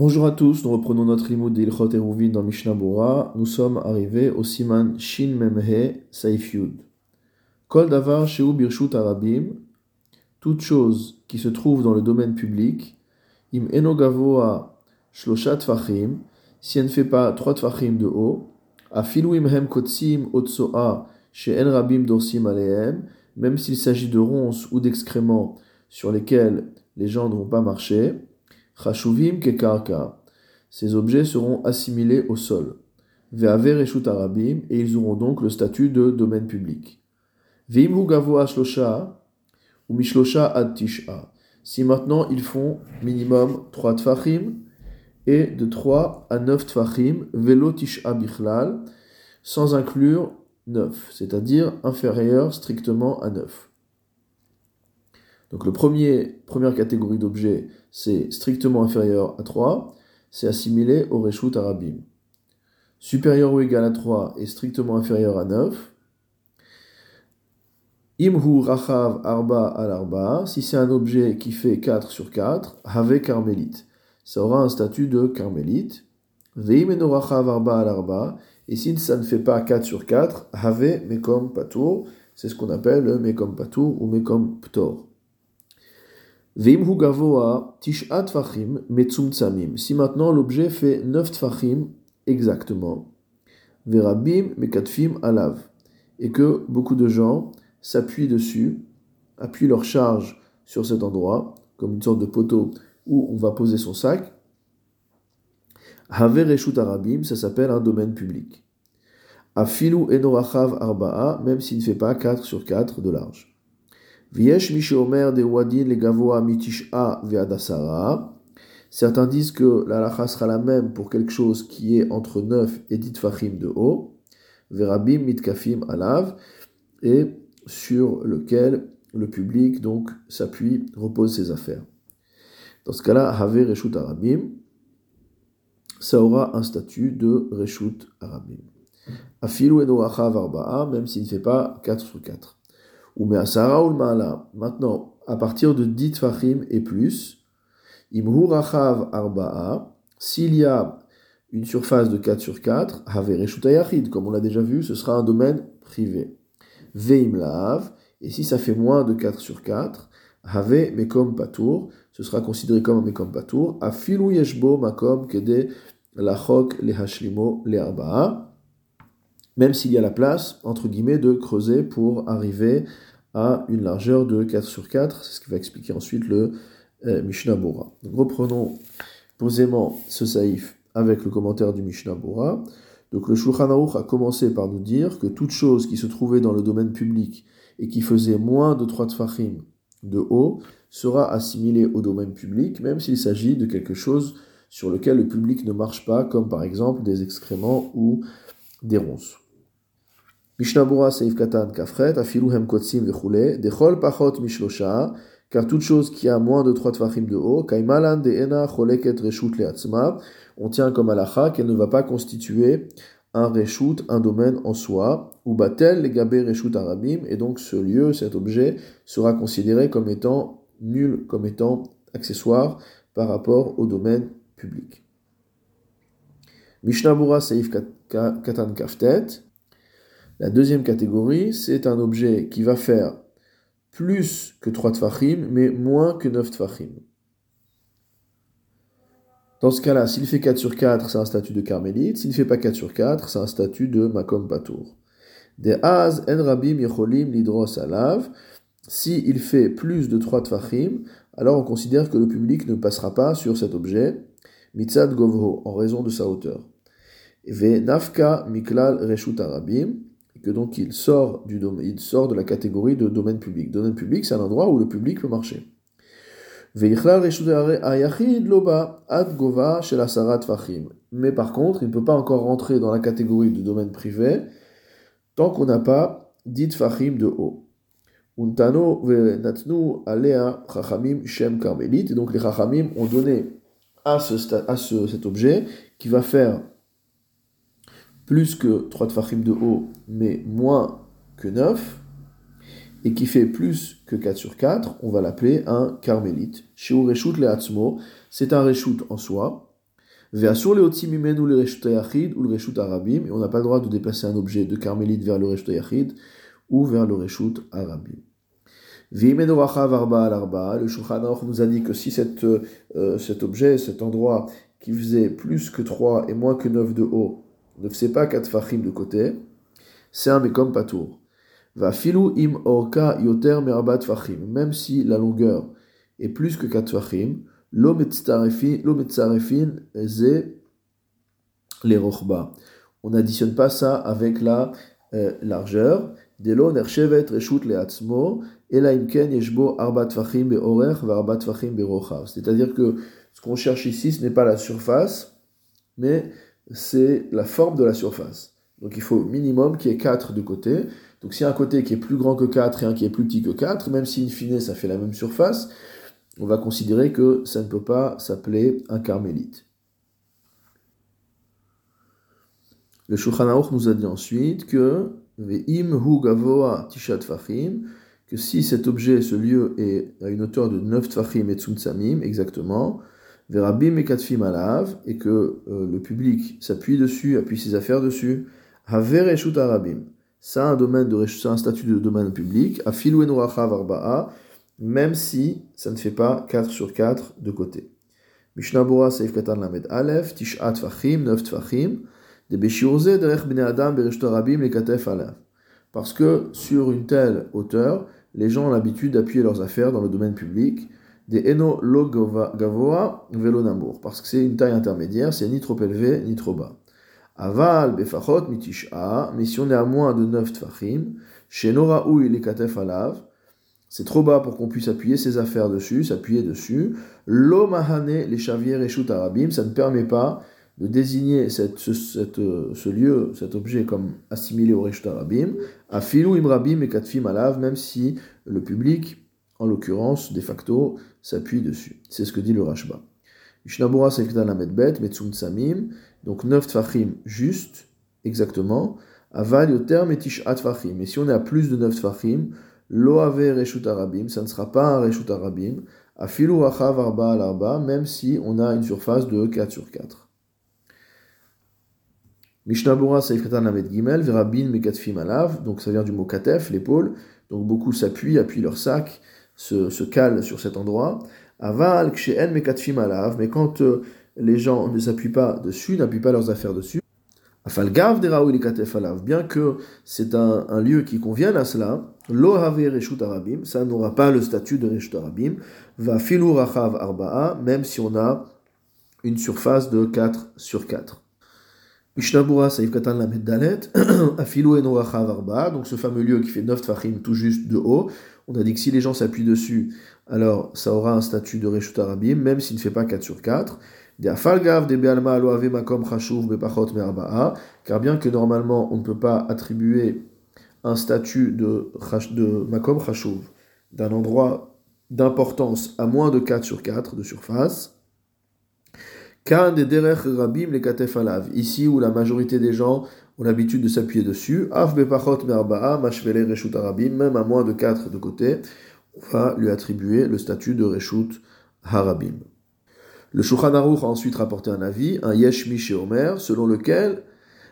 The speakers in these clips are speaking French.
Bonjour à tous, nous reprenons notre limoud d'Ilchot Eruvin dans Mishnah Bora. Nous sommes arrivés au siman Shin Memhe Saif Yud. Kol davar sheu birshut arabim, toute chose qui se trouve dans le domaine public, im enogavoa shloshat fachim, si elle ne fait pas trois tfachim de haut, afilu imhem kotsim otsoa she'en rabim dorsim alehem, même s'il s'agit de ronces ou d'excréments sur lesquels les gens ne vont pas marcher, Kekarka. Ces objets seront assimilés au sol. Ve'aver arabim, et ils auront donc le statut de domaine public. Ve'imhu gavoa shlosha, ou mishlosha ad tisha. Si maintenant ils font minimum 3 tfachim, et de 3 à 9 tfachim, velo tisha bichlal, sans inclure 9, c'est-à-dire inférieur strictement à 9. Donc le premier, première catégorie d'objets, c'est strictement inférieur à 3, c'est assimilé au Reshut Arabim. Supérieur ou égal à 3 est strictement inférieur à 9. Imhu Rachav Arba al Arba, si c'est un objet qui fait 4 sur 4, Have Carmélite. Ça aura un statut de Carmélite. Veim Rachav Arba al Arba, et si ça ne fait pas 4 sur 4, Have Mekom Patour, c'est ce qu'on appelle le Mekom Patour ou Mekom Ptor. Veimhu gavoa tishat tfachim metzumtsamim. Si maintenant l'objet fait 9 tfachim exactement, verabim mekatfim alav. Et que beaucoup de gens s'appuient dessus, appuient leur charge sur cet endroit, comme une sorte de poteau où on va poser son sac. Haver arabim, ça s'appelle un domaine public. Afilu enorachav arba'a, même s'il ne fait pas 4 sur 4 de large. Certains disent que la sera la même pour quelque chose qui est entre 9 et 10 fachim de haut, verabim mitkafim alav, et sur lequel le public donc s'appuie, repose ses affaires. Dans ce cas-là, haver reshut arabim, ça aura un statut de reshut arabim. Afilu enoachav arba'a, même s'il ne fait pas 4 sur 4. Ou Me'asara ou Maintenant, à partir de 10 fachim et plus, Imhu Rachav Arba'a, s'il y a une surface de 4 sur 4, Havereshutayachid, comme on l'a déjà vu, ce sera un domaine privé. Veim Lav, et si ça fait moins de 4 sur 4, Have Mekom Patour, ce sera considéré comme un Mekom Patour, Afilu Yeshbo Makom Kede Lachok Lehashlimo Le'arba'a, même s'il y a la place, entre guillemets, de creuser pour arriver une largeur de 4 sur 4, c'est ce qui va expliquer ensuite le euh, Mishnah Bora. Reprenons posément ce saïf avec le commentaire du Mishnah Bora. Donc le Shulchan Aruch a commencé par nous dire que toute chose qui se trouvait dans le domaine public et qui faisait moins de 3 tfachim de haut sera assimilée au domaine public, même s'il s'agit de quelque chose sur lequel le public ne marche pas, comme par exemple des excréments ou des ronces. Mishnabura Seif Katan Kafret, Afilu Hem Kotsim Vechule, Dechol Pachot Mishlosha, car toute chose qui a moins de 3 tfachim de haut, Kaimalan de Ena Choleket Reshut Leatzma, on tient comme alacha qu'elle ne va pas constituer un reshut, un domaine en soi, ou batel legabe reshut arabim, et donc ce lieu, cet objet, sera considéré comme étant nul, comme étant accessoire par rapport au domaine public. Mishnabura Seif Katan Kaftet, la deuxième catégorie, c'est un objet qui va faire plus que 3 tfachim, mais moins que 9 tfachim. Dans ce cas-là, s'il fait 4 sur 4, c'est un statut de carmélite. S'il ne fait pas 4 sur 4, c'est un statut de makom patour. Des az en rabim yecholim lidros alav. S'il fait plus de 3 tfachim, alors on considère que le public ne passera pas sur cet objet, mitzad govho, en raison de sa hauteur. Ve nafka miklal reshut arabim que donc il sort, du il sort de la catégorie de domaine public. Domaine public, c'est un endroit où le public peut marcher. Mais par contre, il ne peut pas encore rentrer dans la catégorie de domaine privé tant qu'on n'a pas dit fachim de haut. Untano venatnu alea chachamim shem karmelit. Et donc les chachamim ont donné à, ce, à ce, cet objet qui va faire plus que 3 tfachim de haut, mais moins que 9, et qui fait plus que 4 sur 4, on va l'appeler un carmélite. Chez Reshut le c'est un reshut en soi. Et on n'a pas le droit de déplacer un objet de carmélite vers le reshut yachid ou vers le reshut arabim. Le Shulchan nous a dit que si cette, euh, cet objet, cet endroit qui faisait plus que 3 et moins que 9 de haut, ne faisait pas 4 fachim de côté, c'est un mekom patour. Va filou im orka yoter merabat fachim, même si la longueur est plus que 4 fachim, lo metzarefin ze les rochba. On n'additionne pas ça avec la euh, largeur. Delo nershevet reshut leatzmo, imken yeshbo arba tfachim beorech va arba tfachim berochav. C'est-à-dire que ce qu'on cherche ici, ce n'est pas la surface, mais c'est la forme de la surface. Donc il faut minimum qu'il y ait 4 de côté. Donc s'il y a un côté qui est plus grand que 4 et un qui est plus petit que 4, même si in fine ça fait la même surface, on va considérer que ça ne peut pas s'appeler un carmélite. Le Shulchan nous a dit ensuite que que si cet objet, ce lieu, est à une hauteur de 9 tfachim et tsamim, exactement, verabim et katfim alav, et que euh, le public s'appuie dessus, appuie ses affaires dessus, haver eshut arabim. Ça un domaine de un statut de domaine public, afilu arba'a, même si ça ne fait pas 4 sur 4 de côté. Mishnah Bora Seif Katan Lamed Aleph, Tishat Fachim, 9 Tfachim, de Beshiurze Derech Bnei Adam Bereshtorabim les Katef. Parce que sur une telle hauteur, les gens ont l'habitude d'appuyer leurs affaires dans le domaine public, des Eno Lo Gavoa Velo parce que c'est une taille intermédiaire, c'est ni trop élevé ni trop bas. Aval Befachot Mitisha, mais si on est à moins de 9 Tfachim, chez Nora Katef Alav, c'est trop bas pour qu'on puisse appuyer ses affaires dessus, s'appuyer dessus. L'omahane, les chaviers et arabim, ça ne permet pas de désigner cette, ce, lieu, cet objet comme assimilé au reshut arabim, à filou imrabim et katfim alav, même si le public, en l'occurrence, de facto, s'appuie dessus. C'est ce que dit le Rashba. Mishnabura donc 9 tfachim juste, exactement, aval yoter metish atfachim. Et si on est à plus de 9 tfachim, Lo ave reshut arabim, ça ne sera pas un reshut arabim, afilu achav arba al arba, même si on a une surface de 4 sur 4. Mishnah Bura Saif Katan Lamed Gimel, Verabin Mekatfim Alav, donc ça vient du mot katef, l'épaule, donc beaucoup s'appuient, appuient leur sac, se, se calent sur cet endroit. Aval Kshen Mekatfim Alav, mais quand euh, les gens ne s'appuient pas dessus, n'appuient pas leurs affaires dessus, Afalgav Deraoui Katef Alav, bien que c'est un, lieu qui convienne à cela, Lo reshut arabim, ça n'aura pas le statut de reshut arabim. Va filou rachav arba'a, même si on a une surface de 4 sur 4. Mishnabura saïf katan la dalet, afilu eno arba'a, donc ce fameux lieu qui fait 9 tfachim tout juste de haut. On a dit que si les gens s'appuient dessus, alors ça aura un statut de reshut arabim, même s'il ne fait pas 4 sur 4. Car bien que normalement on ne peut pas attribuer un statut de, Makom d'un endroit d'importance à moins de 4 sur 4 de surface. Ici où la majorité des gens ont l'habitude de s'appuyer dessus, af bepachot merba'a mashvele reshut arabim, même à moins de 4 de côté, on va lui attribuer le statut de reshut harabim. Le Shulchan Aruch a ensuite rapporté un avis, un yesh chez Omer, selon lequel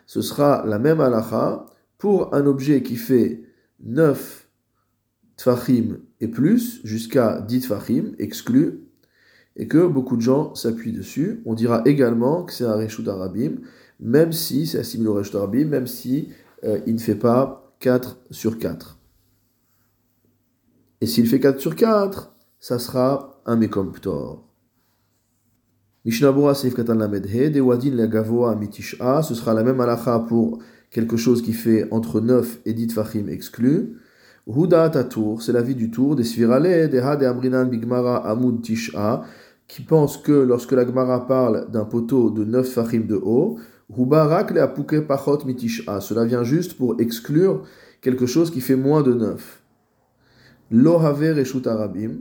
ce sera la même halacha pour un objet qui fait 9 tfachim et plus, jusqu'à 10 tfachim, exclus, et que beaucoup de gens s'appuient dessus, on dira également que c'est un reshut arabim, même si c'est assimilé au arabim, même si euh, il ne fait pas 4 sur 4. Et s'il fait 4 sur 4, ça sera un mekom ptor. Mishnabura Seif Katan Lamedhe, Dewadin la Gavoa Mitisha, ce sera la même halacha pour quelque chose qui fait entre 9 et 10 fachim exclus. Huda Tatour, c'est la vie du tour, des Svirale, des Ha, Amrinan, Bigmara, Amud Tisha, qui pense que lorsque la Gemara parle d'un poteau de 9 fachim de haut, Cela vient juste pour exclure quelque chose qui fait moins de 9. Lohave Reshut Arabim,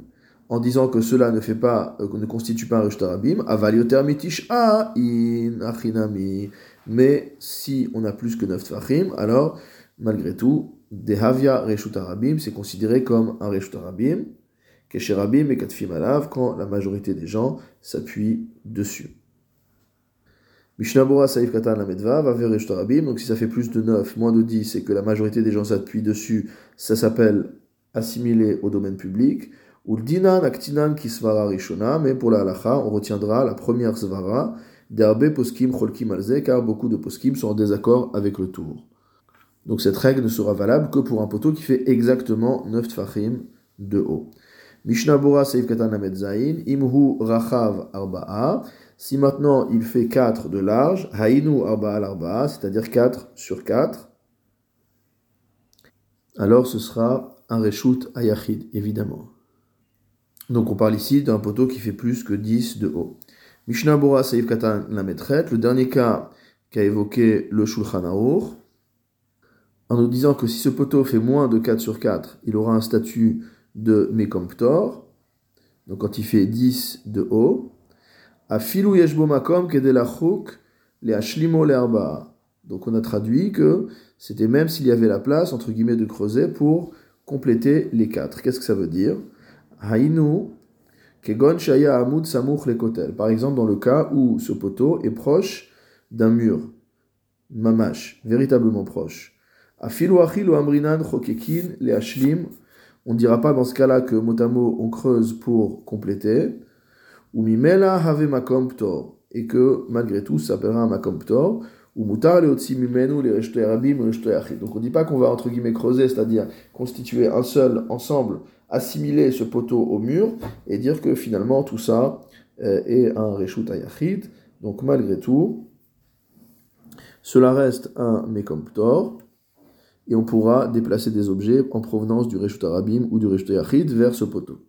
en disant que cela ne fait pas, euh, ne constitue pas un Reshut Arabim, Avalioter Mitisha in Achinami. Mais si on a plus que 9 tfachim, alors, malgré tout, des havia reshut arabim, c'est considéré comme un reshut arabim, kesherabim et katfim alav, quand la majorité des gens s'appuient dessus. Mishnabura Saif Katan Lamedva va vers Rabim. Donc si ça fait plus de 9, moins de 10 et que la majorité des gens s'appuient dessus, ça s'appelle assimilé au domaine public. Ou dinan aktinan kisvara rishona, mais pour la halacha, on retiendra la première svara, derbe poskim cholkim alze, car beaucoup de poskim sont en désaccord avec le tour. Donc cette règle ne sera valable que pour un poteau qui fait exactement 9 tfachim de haut. Mishnabura Saif Katan Zain, Imhu Rachav Arba'a. Si maintenant il fait 4 de large, Hainu Arba'a Arba'a, c'est-à-dire 4 sur 4, alors ce sera un Reshut Ayachid, évidemment. Donc on parle ici d'un poteau qui fait plus que 10 de haut. Mishnabura Saif Katan Lametret, le dernier cas qu'a évoqué le Shulchan Aruch, en nous disant que si ce poteau fait moins de 4 sur 4, il aura un statut de Mekomptor, donc quand il fait 10 de haut, Donc on a traduit que c'était même s'il y avait la place, entre guillemets, de creuser pour compléter les 4. Qu'est-ce que ça veut dire? Par exemple, dans le cas où ce poteau est proche d'un mur, mamash, véritablement proche. On ne dira pas dans ce cas-là que motamo on creuse pour compléter. Ou mimela have makom Et que malgré tout, ça s'appellera un makom Ou mutar le mimenu les rabim Donc on ne dit pas qu'on va entre guillemets creuser, c'est-à-dire constituer un seul ensemble, assimiler ce poteau au mur et dire que finalement tout ça euh, est un reshut ayachid. Donc malgré tout, cela reste un mekomptor et on pourra déplacer des objets en provenance du Reshut Arabim ou du Reshut Yachid vers ce poteau.